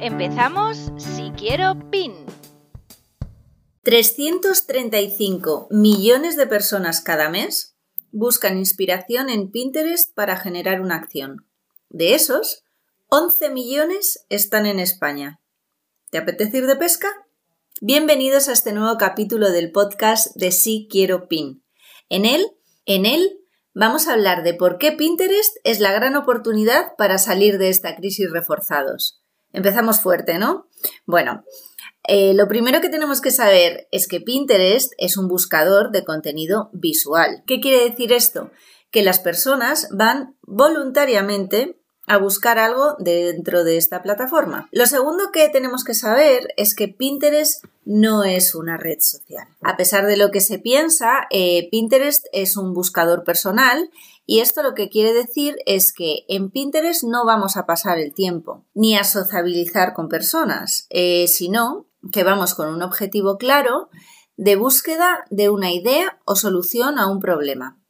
Empezamos si quiero PIN. 335 millones de personas cada mes buscan inspiración en Pinterest para generar una acción. De esos, 11 millones están en España. ¿Te apetece ir de pesca? Bienvenidos a este nuevo capítulo del podcast de Sí Quiero PIN. En él, en él vamos a hablar de por qué Pinterest es la gran oportunidad para salir de esta crisis reforzados. Empezamos fuerte, ¿no? Bueno, eh, lo primero que tenemos que saber es que Pinterest es un buscador de contenido visual. ¿Qué quiere decir esto? Que las personas van voluntariamente a buscar algo dentro de esta plataforma. Lo segundo que tenemos que saber es que Pinterest no es una red social. A pesar de lo que se piensa, eh, Pinterest es un buscador personal y esto lo que quiere decir es que en Pinterest no vamos a pasar el tiempo ni a sociabilizar con personas, eh, sino que vamos con un objetivo claro de búsqueda de una idea o solución a un problema.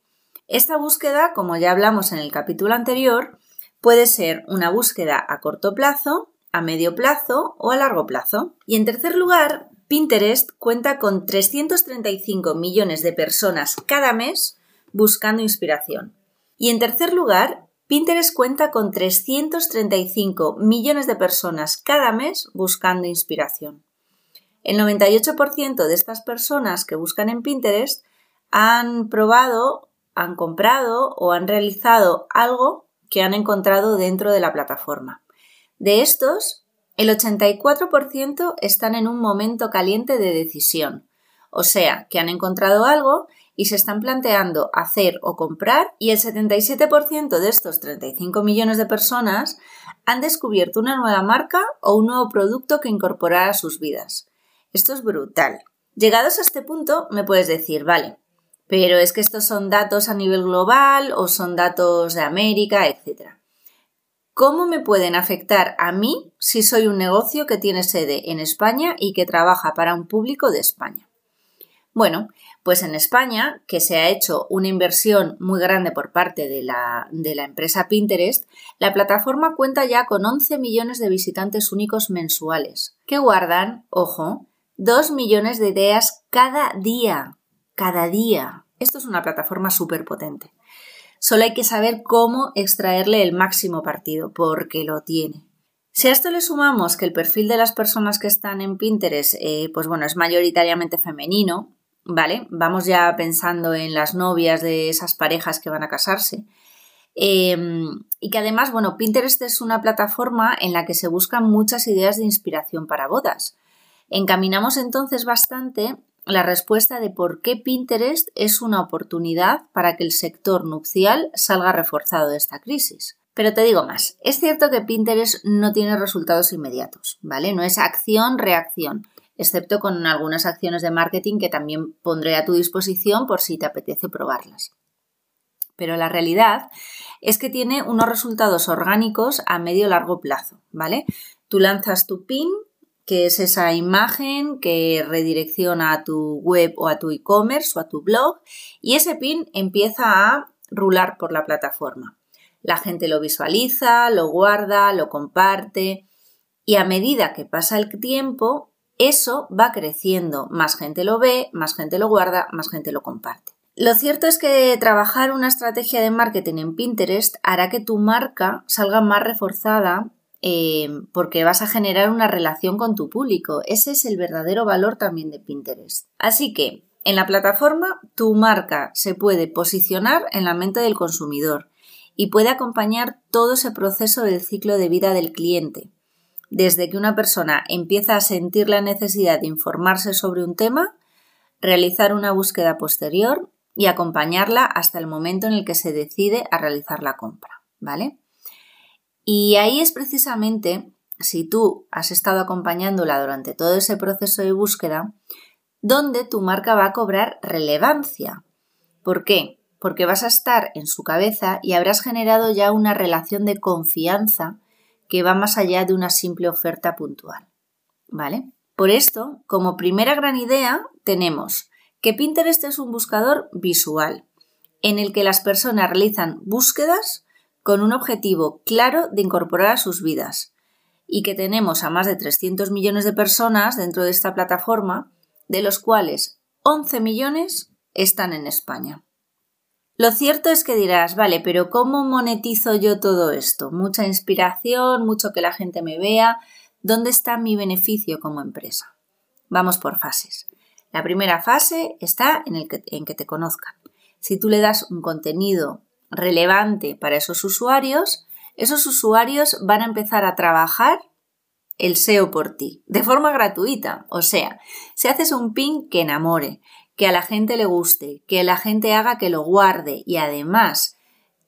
Esta búsqueda, como ya hablamos en el capítulo anterior, Puede ser una búsqueda a corto plazo, a medio plazo o a largo plazo. Y en tercer lugar, Pinterest cuenta con 335 millones de personas cada mes buscando inspiración. Y en tercer lugar, Pinterest cuenta con 335 millones de personas cada mes buscando inspiración. El 98% de estas personas que buscan en Pinterest han probado, han comprado o han realizado algo que han encontrado dentro de la plataforma. De estos, el 84% están en un momento caliente de decisión, o sea, que han encontrado algo y se están planteando hacer o comprar y el 77% de estos 35 millones de personas han descubierto una nueva marca o un nuevo producto que incorporar a sus vidas. Esto es brutal. Llegados a este punto, me puedes decir, vale, pero es que estos son datos a nivel global o son datos de América, etc. ¿Cómo me pueden afectar a mí si soy un negocio que tiene sede en España y que trabaja para un público de España? Bueno, pues en España, que se ha hecho una inversión muy grande por parte de la, de la, empresa Pinterest, la plataforma cuenta ya con 11 millones de visitantes únicos mensuales, que guardan, ojo, 2 millones de ideas cada día cada día. Esto es una plataforma súper potente. Solo hay que saber cómo extraerle el máximo partido, porque lo tiene. Si a esto le sumamos que el perfil de las personas que están en Pinterest, eh, pues bueno, es mayoritariamente femenino, ¿vale? Vamos ya pensando en las novias de esas parejas que van a casarse. Em, y que además, bueno, Pinterest es una plataforma en la que se buscan muchas ideas de inspiración para bodas. Encaminamos entonces bastante la respuesta de por qué Pinterest es una oportunidad para que el sector nupcial salga reforzado de esta crisis. Pero te digo más, es cierto que Pinterest no tiene resultados inmediatos, ¿vale? No es acción-reacción, excepto con algunas acciones de marketing que también pondré a tu disposición por si te apetece probarlas. Pero la realidad es que tiene unos resultados orgánicos a medio largo plazo, ¿vale? Tú lanzas tu pin, que es esa imagen que redirecciona a tu web o a tu e-commerce o a tu blog y ese pin empieza a rular por la plataforma. La gente lo visualiza, lo guarda, lo comparte y a medida que pasa el tiempo, eso va creciendo. Más gente lo ve, más gente lo guarda, más gente lo comparte. Lo cierto es que trabajar una estrategia de marketing en Pinterest hará que tu marca salga más reforzada eh, porque vas a generar una relación con tu público. Ese es el verdadero valor también de Pinterest. Así que, en la plataforma, tu marca se puede posicionar en la mente del consumidor y puede acompañar todo ese proceso del ciclo de vida del cliente. Desde que una persona empieza a sentir la necesidad de informarse sobre un tema, realizar una búsqueda posterior y acompañarla hasta el momento en el que se decide a realizar la compra, ¿vale? Y ahí es precisamente si tú has estado acompañándola durante todo ese proceso de búsqueda, donde tu marca va a cobrar relevancia. ¿Por qué? Porque vas a estar en su cabeza y habrás generado ya una relación de confianza que va más allá de una simple oferta puntual. ¿Vale? Por esto, como primera gran idea, tenemos que Pinterest es un buscador visual, en el que las personas realizan búsquedas con un objetivo claro de incorporar a sus vidas, y que tenemos a más de 300 millones de personas dentro de esta plataforma, de los cuales 11 millones están en España. Lo cierto es que dirás, vale, pero ¿cómo monetizo yo todo esto? Mucha inspiración, mucho que la gente me vea. ¿Dónde está mi beneficio como empresa? Vamos por fases. La primera fase está en, el que, en que te conozcan. Si tú le das un contenido relevante para esos usuarios, esos usuarios van a empezar a trabajar el SEO por ti, de forma gratuita. O sea, si haces un pin que enamore, que a la gente le guste, que la gente haga que lo guarde y además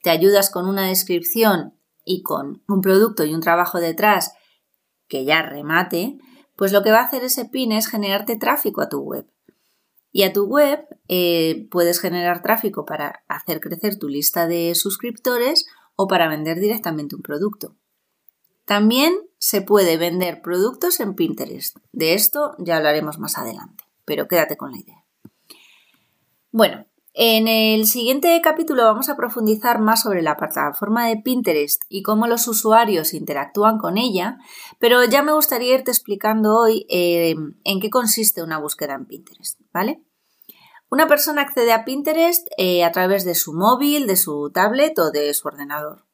te ayudas con una descripción y con un producto y un trabajo detrás que ya remate, pues lo que va a hacer ese pin es generarte tráfico a tu web. Y a tu web eh, puedes generar tráfico para hacer crecer tu lista de suscriptores o para vender directamente un producto. También se puede vender productos en Pinterest. De esto ya hablaremos más adelante, pero quédate con la idea. Bueno, en el siguiente capítulo vamos a profundizar más sobre la plataforma de Pinterest y cómo los usuarios interactúan con ella, pero ya me gustaría irte explicando hoy eh, en qué consiste una búsqueda en Pinterest, ¿vale? Una persona accede a Pinterest eh, a través de su móvil, de su tablet o de su ordenador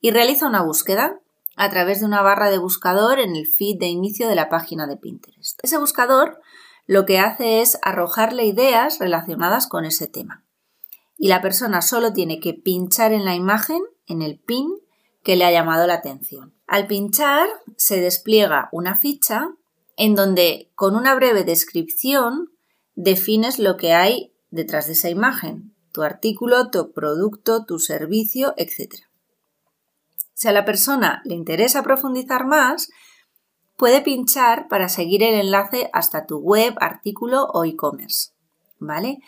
y realiza una búsqueda a través de una barra de buscador en el feed de inicio de la página de Pinterest. Ese buscador lo que hace es arrojarle ideas relacionadas con ese tema. Y la persona solo tiene que pinchar en la imagen, en el pin, que le ha llamado la atención. Al pinchar se despliega una ficha en donde con una breve descripción defines lo que hay detrás de esa imagen, tu artículo, tu producto, tu servicio, etc. Si a la persona le interesa profundizar más, puede pinchar para seguir el enlace hasta tu web, artículo o e-commerce, ¿vale?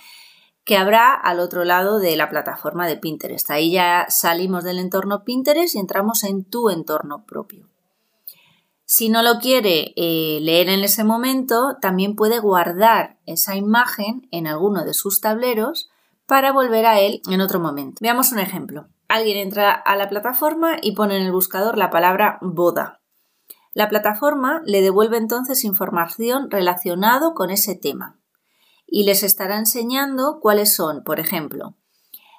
Que habrá al otro lado de la plataforma de Pinterest. Ahí ya salimos del entorno Pinterest y entramos en tu entorno propio. Si no lo quiere eh, leer en ese momento, también puede guardar esa imagen en alguno de sus tableros para volver a él en otro momento. Veamos un ejemplo. Alguien entra a la plataforma y pone en el buscador la palabra boda. La plataforma le devuelve entonces información relacionado con ese tema y les estará enseñando cuáles son, por ejemplo,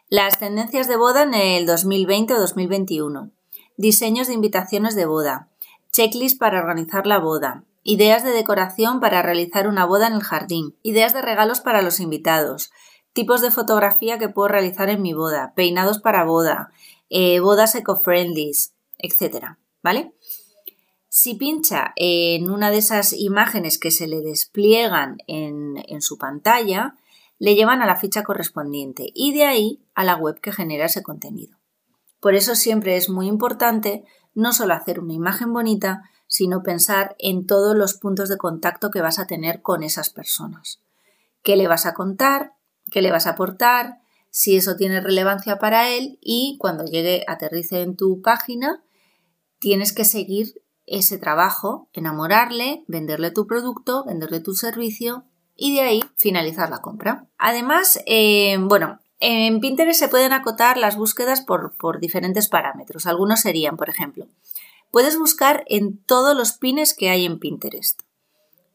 las tendencias de boda en el 2020 o 2021, diseños de invitaciones de boda, checklist para organizar la boda, ideas de decoración para realizar una boda en el jardín, ideas de regalos para los invitados, tipos de fotografía que puedo realizar en mi boda, peinados para boda, eh, bodas eco-friendly, etc. ¿Vale? Si pincha en una de esas imágenes que se le despliegan en, su pantalla, le llevan a la ficha correspondiente y de ahí a la web que genera ese contenido. Por eso siempre es muy importante no solo hacer una imagen bonita, sino pensar en todos los puntos de contacto que vas a tener con esas personas. ¿Qué le vas a contar? ¿Qué le vas a aportar? Si eso tiene relevancia para él y cuando llegue, aterrice en tu página, tienes que seguir ese trabajo, enamorarle, venderle tu producto, venderle tu servicio y de ahí finalizar la compra. Además, eh, bueno, en Pinterest se pueden acotar las búsquedas por, por diferentes parámetros. Algunos serían, por ejemplo, puedes buscar en todos los pines que hay en Pinterest.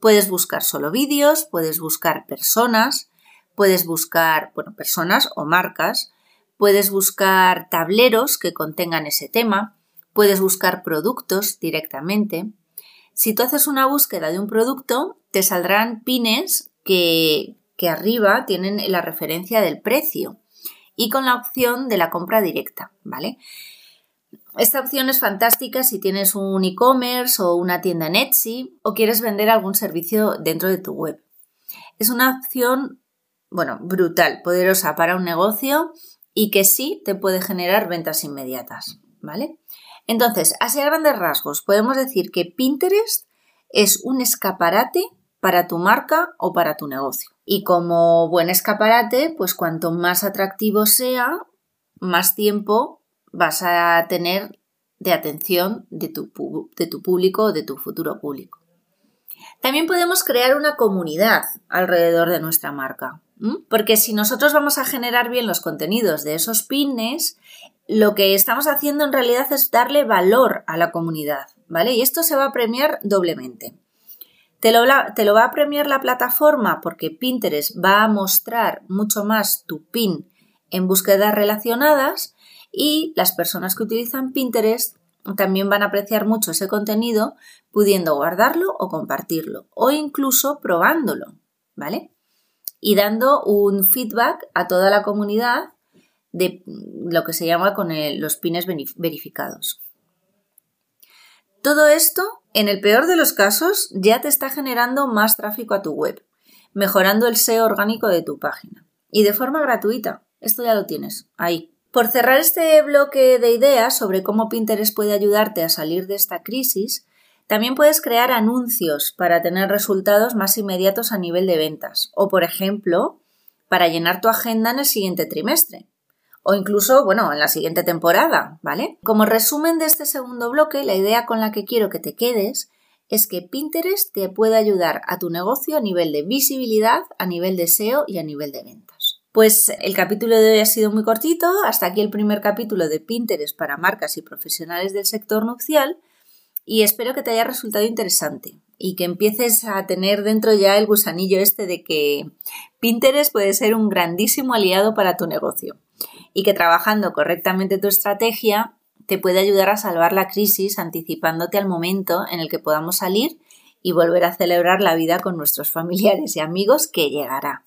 Puedes buscar solo vídeos, puedes buscar personas, puedes buscar, bueno, personas o marcas, puedes buscar tableros que contengan ese tema, Puedes buscar productos directamente. Si tú haces una búsqueda de un producto, te saldrán pines que, que arriba tienen la referencia del precio y con la opción de la compra directa, ¿vale? Esta opción es fantástica si tienes un e-commerce o una tienda en Etsy o quieres vender algún servicio dentro de tu web. Es una opción, bueno, brutal, poderosa para un negocio y que sí te puede generar ventas inmediatas, ¿vale? Entonces, así a grandes rasgos, podemos decir que Pinterest es un escaparate para tu marca o para tu negocio. Y como buen escaparate, pues cuanto más atractivo sea, más tiempo vas a tener de atención de tu, público o de tu futuro público. También podemos crear una comunidad alrededor de nuestra marca, porque si nosotros vamos a generar bien los contenidos de esos pines, lo que estamos haciendo en realidad es darle valor a la comunidad, ¿vale? Y esto se va a premiar doblemente. Te lo, te lo, va a premiar la plataforma porque Pinterest va a mostrar mucho más tu pin en búsquedas relacionadas y las personas que utilizan Pinterest también van a apreciar mucho ese contenido pudiendo guardarlo o compartirlo o incluso probándolo, ¿vale? Y dando un feedback a toda la comunidad de lo que se llama con los pines verificados. Todo esto, en el peor de los casos, ya te está generando más tráfico a tu web, mejorando el SEO orgánico de tu página. Y de forma gratuita. Esto ya lo tienes ahí, por cerrar este bloque de ideas sobre cómo Pinterest puede ayudarte a salir de esta crisis, también puedes crear anuncios para tener resultados más inmediatos a nivel de ventas o, por ejemplo, para llenar tu agenda en el siguiente trimestre o incluso, bueno, en la siguiente temporada, ¿vale? Como resumen de este segundo bloque, la idea con la que quiero que te quedes es que Pinterest te puede ayudar a tu negocio a nivel de visibilidad, a nivel de SEO y a nivel de venta. Pues el capítulo de hoy ha sido muy cortito, hasta aquí el primer capítulo de Pinterest para marcas y profesionales del sector nupcial y espero que te haya resultado interesante y que empieces a tener dentro ya el gusanillo este de que Pinterest puede ser un grandísimo aliado para tu negocio y que trabajando correctamente tu estrategia te puede ayudar a salvar la crisis anticipándote al momento en el que podamos salir y volver a celebrar la vida con nuestros familiares y amigos que llegará.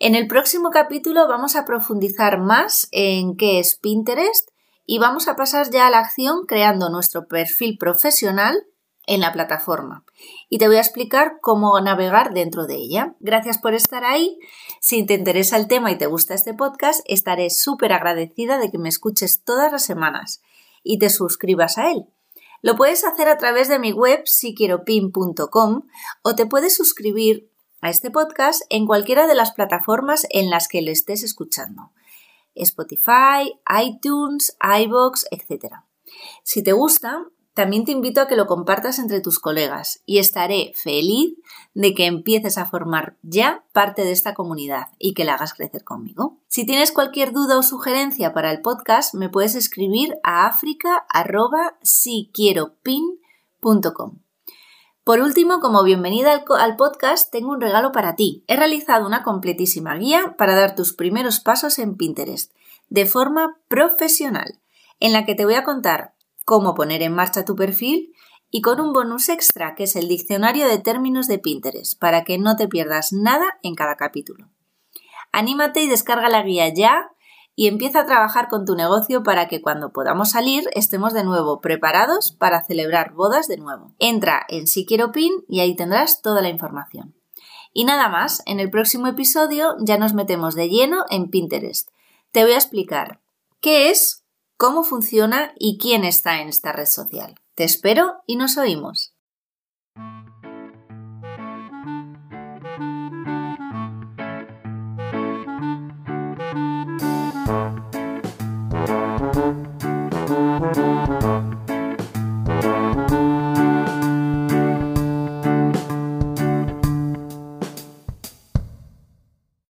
En el próximo capítulo vamos a profundizar más en qué es Pinterest y vamos a pasar ya a la acción creando nuestro perfil profesional en la plataforma. Y te voy a explicar cómo navegar dentro de ella. Gracias por estar ahí. Si te interesa el tema y te gusta este podcast, estaré súper agradecida de que me escuches todas las semanas y te suscribas a él. Lo puedes hacer a través de mi web siquieropin.com o te puedes suscribir a este podcast en cualquiera de las plataformas en las que le estés escuchando. Spotify, iTunes, iBox, etc. Si te gusta, también te invito a que lo compartas entre tus colegas y estaré feliz de que empieces a formar ya parte de esta comunidad y que la hagas crecer conmigo. Si tienes cualquier duda o sugerencia para el podcast, me puedes escribir a africa.siquieropin.com. Por último, como bienvenida al, podcast, tengo un regalo para ti. He realizado una completísima guía para dar tus primeros pasos en Pinterest de forma profesional, en la que te voy a contar cómo poner en marcha tu perfil y con un bonus extra que es el diccionario de términos de Pinterest, para que no te pierdas nada en cada capítulo. Anímate y descarga la guía ya y empieza a trabajar con tu negocio para que cuando podamos salir estemos de nuevo preparados para celebrar bodas de nuevo. Entra en Si Quiero Pin y ahí tendrás toda la información. Y nada más, en el próximo episodio ya nos metemos de lleno en Pinterest. Te voy a explicar qué es, cómo funciona y quién está en esta red social. Te espero y nos oímos.